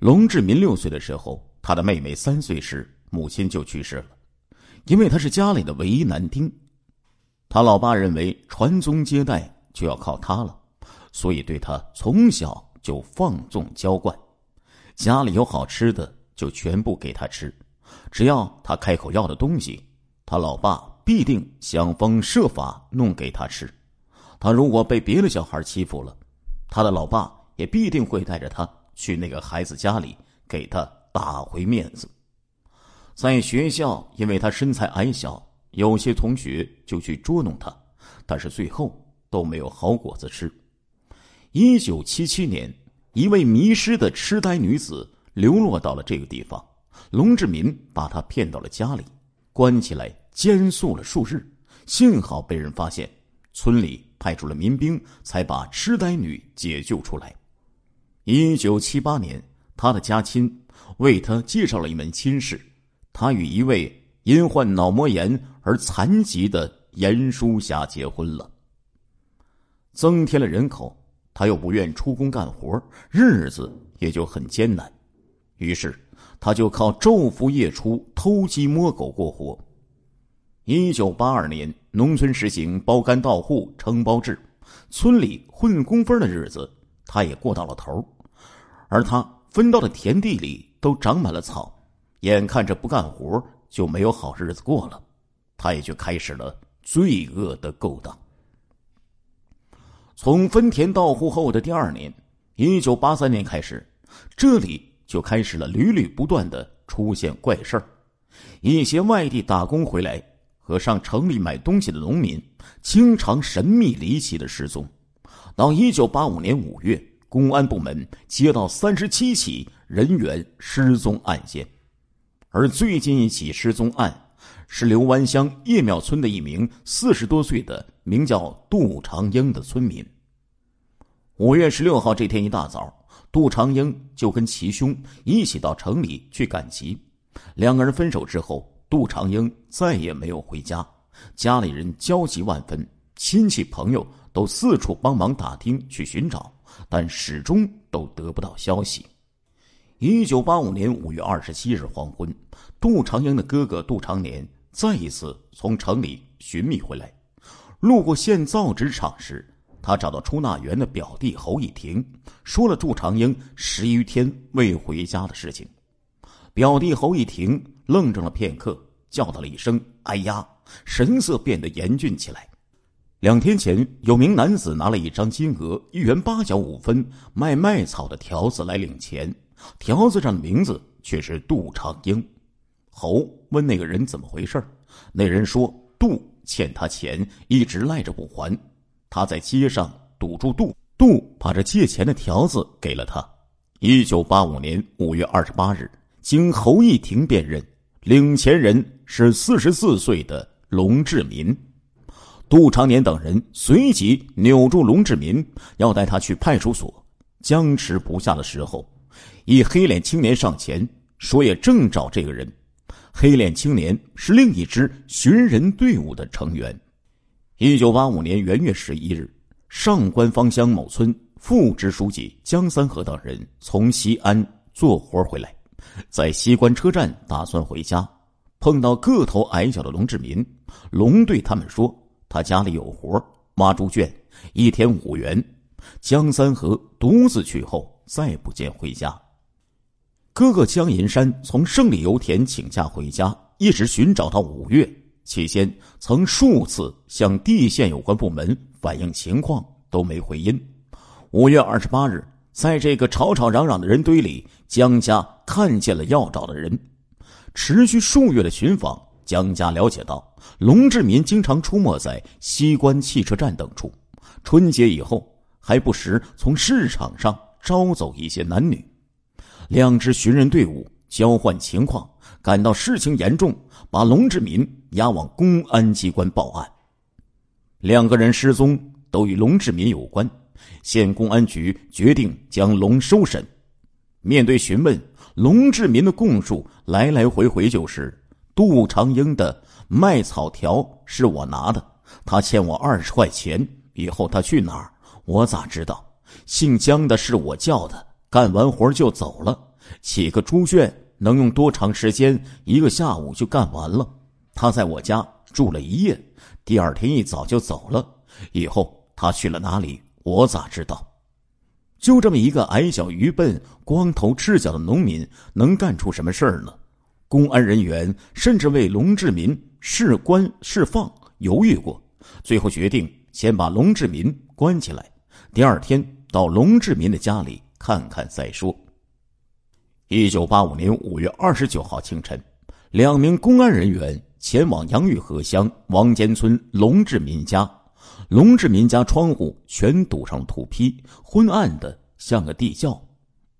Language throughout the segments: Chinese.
龙志民六岁的时候，他的妹妹三岁时，母亲就去世了。因为他是家里的唯一男丁，他老爸认为传宗接代就要靠他了，所以对他从小就放纵娇惯。家里有好吃的，就全部给他吃。只要他开口要的东西，他老爸必定想方设法弄给他吃。他如果被别的小孩欺负了，他的老爸也必定会带着他去那个孩子家里给他打回面子。在学校，因为他身材矮小，有些同学就去捉弄他，但是最后都没有好果子吃。一九七七年，一位迷失的痴呆女子流落到了这个地方。龙志民把她骗到了家里，关起来监宿了数日。幸好被人发现，村里派出了民兵，才把痴呆女解救出来。一九七八年，他的家亲为他介绍了一门亲事，他与一位因患脑膜炎而残疾的严淑霞结婚了。增添了人口，他又不愿出工干活，日子也就很艰难，于是。他就靠昼伏夜出、偷鸡摸狗过活。一九八二年，农村实行包干到户、承包制，村里混工分的日子他也过到了头而他分到的田地里都长满了草，眼看着不干活就没有好日子过了，他也就开始了罪恶的勾当。从分田到户后的第二年，一九八三年开始，这里。就开始了屡屡不断的出现怪事儿，一些外地打工回来和上城里买东西的农民，经常神秘离奇的失踪。到一九八五年五月，公安部门接到三十七起人员失踪案件，而最近一起失踪案是刘湾乡叶庙村的一名四十多岁的名叫杜长英的村民。五月十六号这天一大早。杜长英就跟其兄一起到城里去赶集，两个人分手之后，杜长英再也没有回家，家里人焦急万分，亲戚朋友都四处帮忙打听去寻找，但始终都得不到消息。一九八五年五月二十七日黄昏，杜长英的哥哥杜长年再一次从城里寻觅回来，路过县造纸厂时。他找到出纳员的表弟侯一亭，说了祝长英十余天未回家的事情。表弟侯一亭愣怔了片刻，叫道了一声“哎呀”，神色变得严峻起来。两天前，有名男子拿了一张金额一元八角五分卖麦草的条子来领钱，条子上的名字却是杜长英。侯问那个人怎么回事那人说杜欠他钱，一直赖着不还。他在街上堵住杜，杜把这借钱的条子给了他。一九八五年五月二十八日，经侯一庭辨认，领钱人是四十四岁的龙志民。杜长年等人随即扭住龙志民，要带他去派出所。僵持不下的时候，一黑脸青年上前说：“也正找这个人。”黑脸青年是另一支寻人队伍的成员。一九八五年元月十一日，上官方乡某村副支书记江三河等人从西安做活回来，在西关车站打算回家，碰到个头矮小的龙志民。龙对他们说：“他家里有活，挖猪圈，一天五元。”江三河独自去后，再不见回家。哥哥江银山从胜利油田请假回家，一直寻找到五月。期间曾数次向地县有关部门反映情况，都没回音。五月二十八日，在这个吵吵嚷嚷的人堆里，江家看见了要找的人。持续数月的寻访，江家了解到，龙志民经常出没在西关汽车站等处。春节以后，还不时从市场上招走一些男女。两支寻人队伍交换情况，感到事情严重，把龙志民。押往公安机关报案，两个人失踪都与龙志民有关，县公安局决定将龙收审。面对询问，龙志民的供述来来回回就是：“杜长英的卖草条是我拿的，他欠我二十块钱，以后他去哪儿，我咋知道？姓江的是我叫的，干完活就走了。起个猪圈能用多长时间？一个下午就干完了。他在我家住了一夜，第二天一早就走了。以后他去了哪里，我咋知道？就这么一个矮小愚笨、光头赤脚的农民，能干出什么事儿呢？公安人员甚至为龙志民释关释放犹豫过，最后决定先把龙志民关起来，第二天到龙志民的家里看看再说。一九八五年五月二十九号清晨，两名公安人员前往杨峪河乡王尖村龙志民家。龙志民家窗户全堵上土坯，昏暗的像个地窖。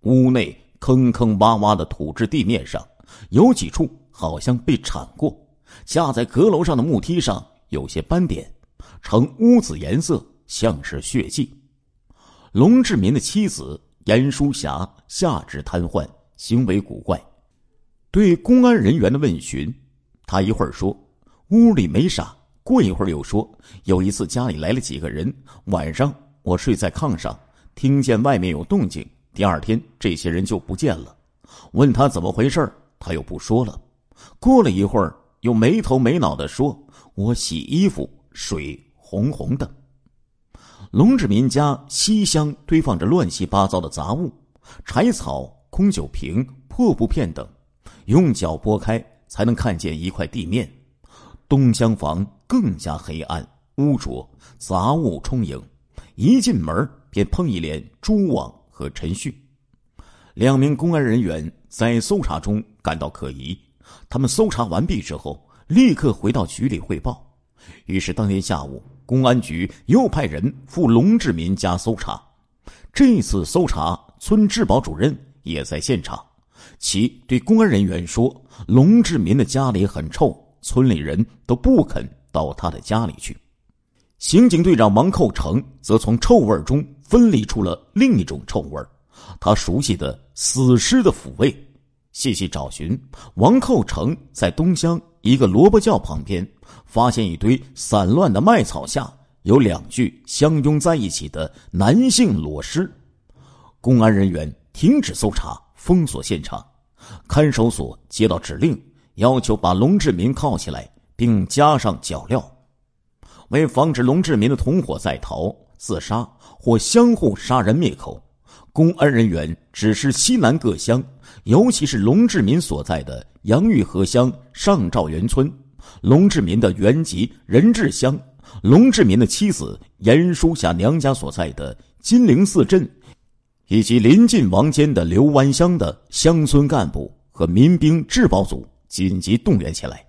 屋内坑坑洼洼的土质地面上，有几处好像被铲过。架在阁楼上的木梯上有些斑点，呈乌紫颜色，像是血迹。龙志民的妻子严淑霞下肢瘫痪，行为古怪。对公安人员的问询，他一会儿说屋里没啥。过一会儿又说，有一次家里来了几个人，晚上我睡在炕上，听见外面有动静。第二天这些人就不见了，问他怎么回事儿他又不说了。过了一会儿，又没头没脑的说：“我洗衣服，水红红的。”龙志民家西厢堆放着乱七八糟的杂物，柴草、空酒瓶、破布片等，用脚拨开才能看见一块地面。东厢房更加黑暗污浊，杂物充盈。一进门便碰一脸蛛网和陈絮。两名公安人员在搜查中感到可疑，他们搜查完毕之后，立刻回到局里汇报。于是当天下午，公安局又派人赴龙志民家搜查。这次搜查，村治保主任也在现场，其对公安人员说：“龙志民的家里很臭。”村里人都不肯到他的家里去。刑警队长王寇成则从臭味中分离出了另一种臭味他熟悉的死尸的腐味。细细找寻，王寇成在东乡一个萝卜窖旁边发现一堆散乱的麦草下有两具相拥在一起的男性裸尸。公安人员停止搜查，封锁现场。看守所接到指令。要求把龙志民铐起来，并加上脚镣，为防止龙志民的同伙在逃、自杀或相互杀人灭口，公安人员指示西南各乡，尤其是龙志民所在的杨峪河乡上赵元村、龙志民的原籍任治乡、龙志民的妻子严淑霞娘家所在的金陵寺镇，以及临近王坚的刘湾乡的乡村干部和民兵治保组。紧急动员起来，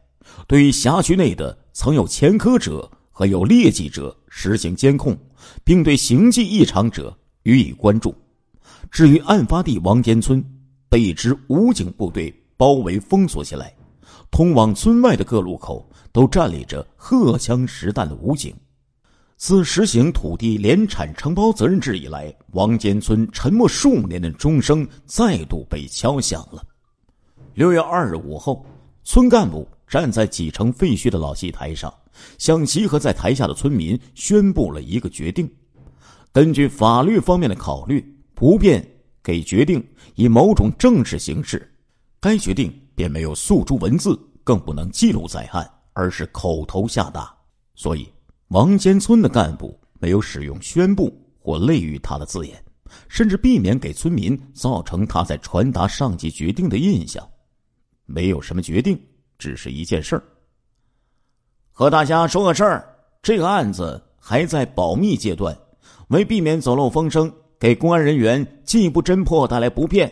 对辖区内的曾有前科者和有劣迹者实行监控，并对行迹异常者予以关注。至于案发地王尖村，被一支武警部队包围封锁起来，通往村外的各路口都站立着荷枪实弹的武警。自实行土地联产承包责任制以来，王尖村沉默数年的钟声再度被敲响了。六月二日午后。村干部站在几成废墟的老戏台上，向集合在台下的村民宣布了一个决定：根据法律方面的考虑，不便给决定以某种正式形式。该决定便没有诉诸文字，更不能记录在案，而是口头下达。所以，王尖村的干部没有使用“宣布”或类于他的字眼，甚至避免给村民造成他在传达上级决定的印象。没有什么决定，只是一件事儿。和大家说个事儿，这个案子还在保密阶段，为避免走漏风声，给公安人员进一步侦破带来不便，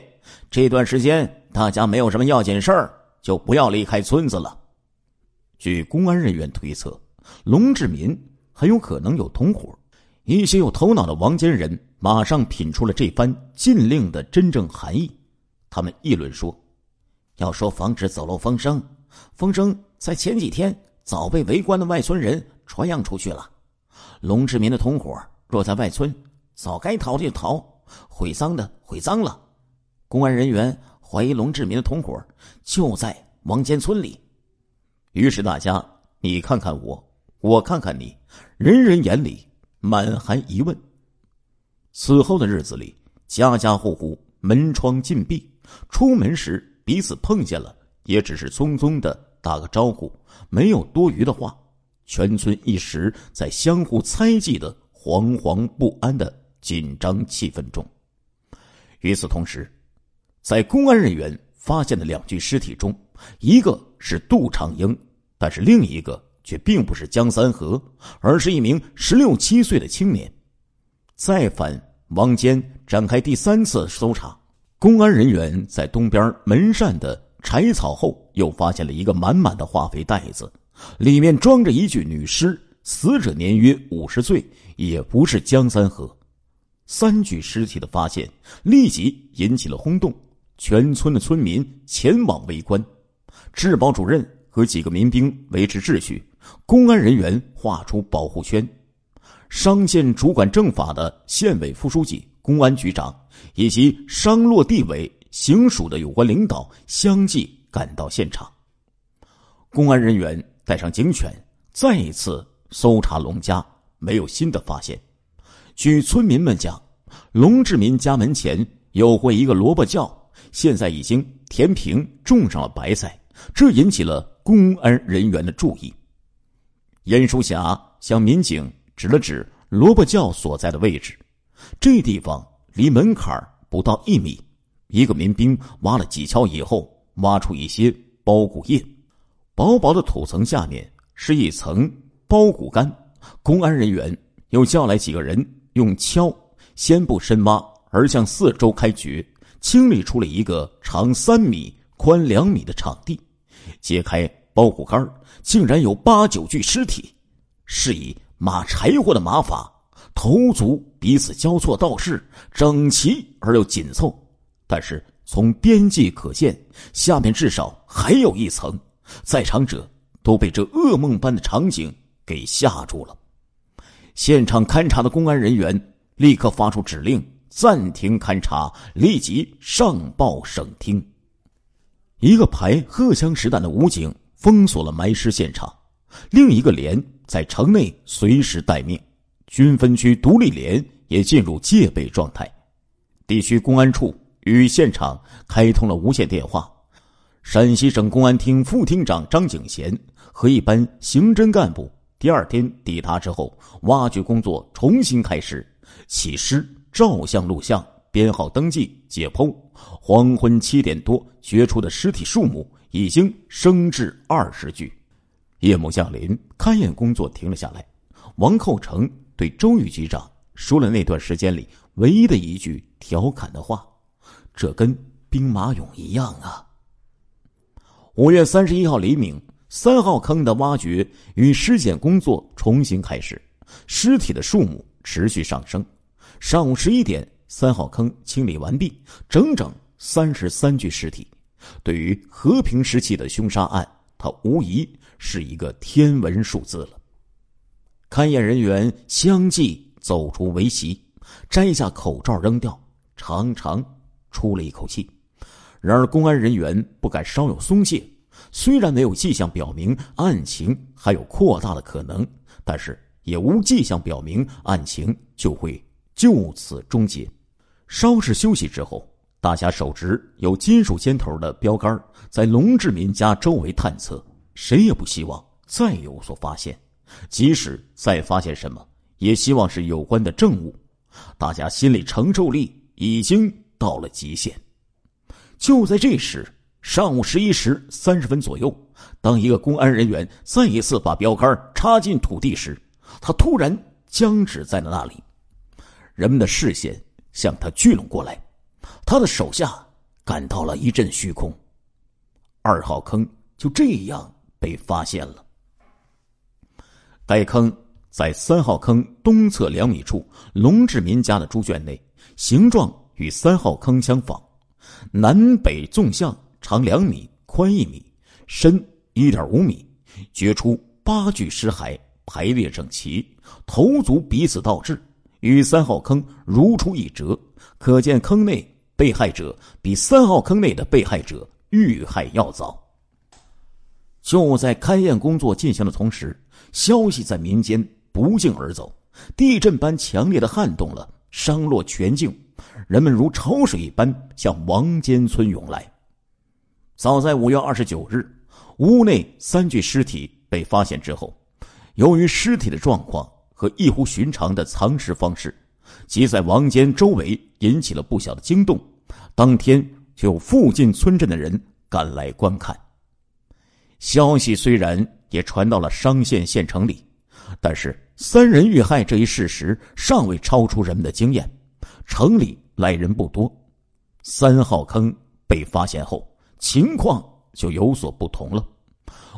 这段时间大家没有什么要紧事儿，就不要离开村子了。据公安人员推测，龙志民很有可能有同伙。一些有头脑的王坚人马上品出了这番禁令的真正含义，他们议论说。要说防止走漏风声，风声在前几天早被围观的外村人传扬出去了。龙志民的同伙若在外村，早该逃就逃，毁赃的毁赃了。公安人员怀疑龙志民的同伙就在王间村里，于是大家你看看我，我看看你，人人眼里满含疑问。此后的日子里，家家户户门窗紧闭。出门时彼此碰见了，也只是匆匆的打个招呼，没有多余的话。全村一时在相互猜忌的惶惶不安的紧张气氛中。与此同时，在公安人员发现的两具尸体中，一个是杜长英，但是另一个却并不是江三河，而是一名十六七岁的青年。再返王坚展开第三次搜查，公安人员在东边门扇的柴草后，又发现了一个满满的化肥袋子。里面装着一具女尸，死者年约五十岁，也不是江三河。三具尸体的发现立即引起了轰动，全村的村民前往围观。治保主任和几个民兵维持秩序，公安人员画出保护圈。商县主管政法的县委副书记、公安局长以及商洛地委、行署的有关领导相继赶到现场。公安人员。带上警犬，再一次搜查龙家，没有新的发现。据村民们讲，龙志民家门前有过一个萝卜窖，现在已经填平，种上了白菜，这引起了公安人员的注意。严淑霞向民警指了指萝卜窖所在的位置，这地方离门槛不到一米。一个民兵挖了几锹以后，挖出一些包谷叶。薄薄的土层下面是一层包谷干，公安人员又叫来几个人，用锹先不深挖，而向四周开掘，清理出了一个长三米、宽两米的场地。揭开包谷干，竟然有八九具尸体，是以码柴火的码法，头足彼此交错倒置，整齐而又紧凑。但是从边际可见，下面至少还有一层。在场者都被这噩梦般的场景给吓住了。现场勘查的公安人员立刻发出指令，暂停勘查，立即上报省厅。一个排荷枪实弹的武警封锁了埋尸现场，另一个连在城内随时待命。军分区独立连也进入戒备状态。地区公安处与现场开通了无线电话。陕西省公安厅副厅长张景贤和一班刑侦干部第二天抵达之后，挖掘工作重新开始，起尸、照相、录像、编号、登记、解剖。黄昏七点多，掘出的尸体数目已经升至二十具。夜幕降临，勘验工作停了下来。王寇成对周玉局长说了那段时间里唯一的一句调侃的话：“这跟兵马俑一样啊。”五月三十一号黎明，三号坑的挖掘与尸检工作重新开始，尸体的数目持续上升。上午十一点，三号坑清理完毕，整整三十三具尸体。对于和平时期的凶杀案，它无疑是一个天文数字了。勘验人员相继走出围席，摘下口罩扔掉，长长出了一口气。然而，公安人员不敢稍有松懈。虽然没有迹象表明案情还有扩大的可能，但是也无迹象表明案情就会就此终结。稍事休息之后，大家手执有金属尖头的标杆，在龙志民家周围探测。谁也不希望再有所发现，即使再发现什么，也希望是有关的证物。大家心理承受力已经到了极限。就在这时，上午十一时三十分左右，当一个公安人员再一次把标杆插进土地时，他突然僵直在了那里。人们的视线向他聚拢过来，他的手下感到了一阵虚空。二号坑就这样被发现了。该坑在三号坑东侧两米处，龙志民家的猪圈内，形状与三号坑相仿。南北纵向，长两米，宽一米，深一点五米。掘出八具尸骸，排列整齐，头足彼此倒置，与三号坑如出一辙。可见坑内被害者比三号坑内的被害者遇害要早。就在勘验工作进行的同时，消息在民间不胫而走，地震般强烈的撼动了商洛全境。人们如潮水一般向王坚村涌来。早在五月二十九日，屋内三具尸体被发现之后，由于尸体的状况和异乎寻常的藏尸方式，即在王坚周围引起了不小的惊动。当天就有附近村镇的人赶来观看。消息虽然也传到了商县县城里，但是三人遇害这一事实尚未超出人们的经验。城里来人不多，三号坑被发现后，情况就有所不同了。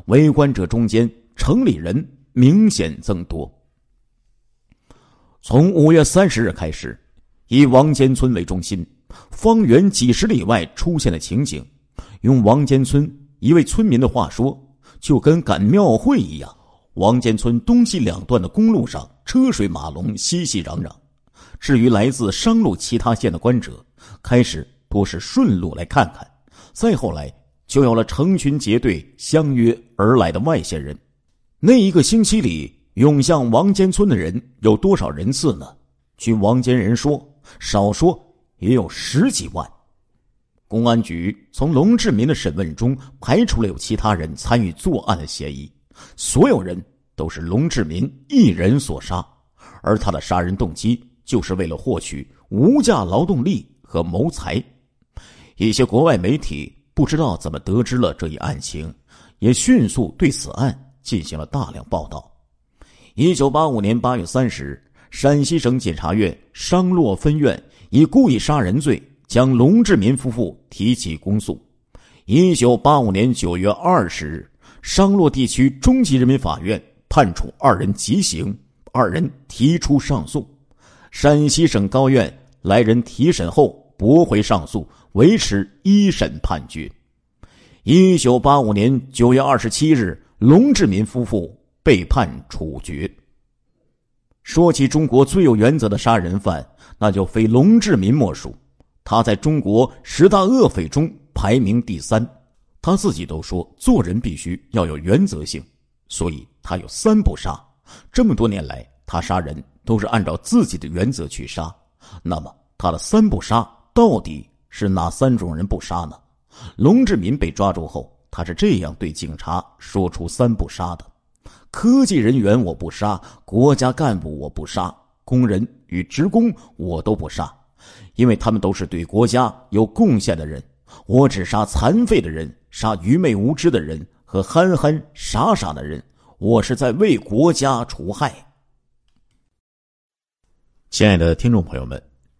围观者中间，城里人明显增多。从五月三十日开始，以王坚村为中心，方圆几十里外出现的情景，用王坚村一位村民的话说，就跟赶庙会一样。王坚村东西两段的公路上，车水马龙，熙熙攘攘。至于来自商路其他县的观者，开始多是顺路来看看，再后来就有了成群结队相约而来的外县人。那一个星期里，涌向王坚村的人有多少人次呢？据王坚人说，少说也有十几万。公安局从龙志民的审问中排除了有其他人参与作案的嫌疑，所有人都是龙志民一人所杀，而他的杀人动机。就是为了获取无价劳动力和谋财。一些国外媒体不知道怎么得知了这一案情，也迅速对此案进行了大量报道。一九八五年八月三十日，陕西省检察院商洛分院以故意杀人罪将龙志民夫妇提起公诉。一九八五年九月二十日，商洛地区中级人民法院判处二人极刑，二人提出上诉。陕西省高院来人提审后驳回上诉，维持一审判决。一九八五年九月二十七日，龙志民夫妇被判处决。说起中国最有原则的杀人犯，那就非龙志民莫属。他在中国十大恶匪中排名第三。他自己都说，做人必须要有原则性，所以他有三不杀。这么多年来，他杀人。都是按照自己的原则去杀，那么他的三不杀到底是哪三种人不杀呢？龙志民被抓住后，他是这样对警察说出三不杀的：科技人员我不杀，国家干部我不杀，工人与职工我都不杀，因为他们都是对国家有贡献的人，我只杀残废的人，杀愚昧无知的人和憨憨傻傻的人，我是在为国家除害。亲爱的听众朋友们，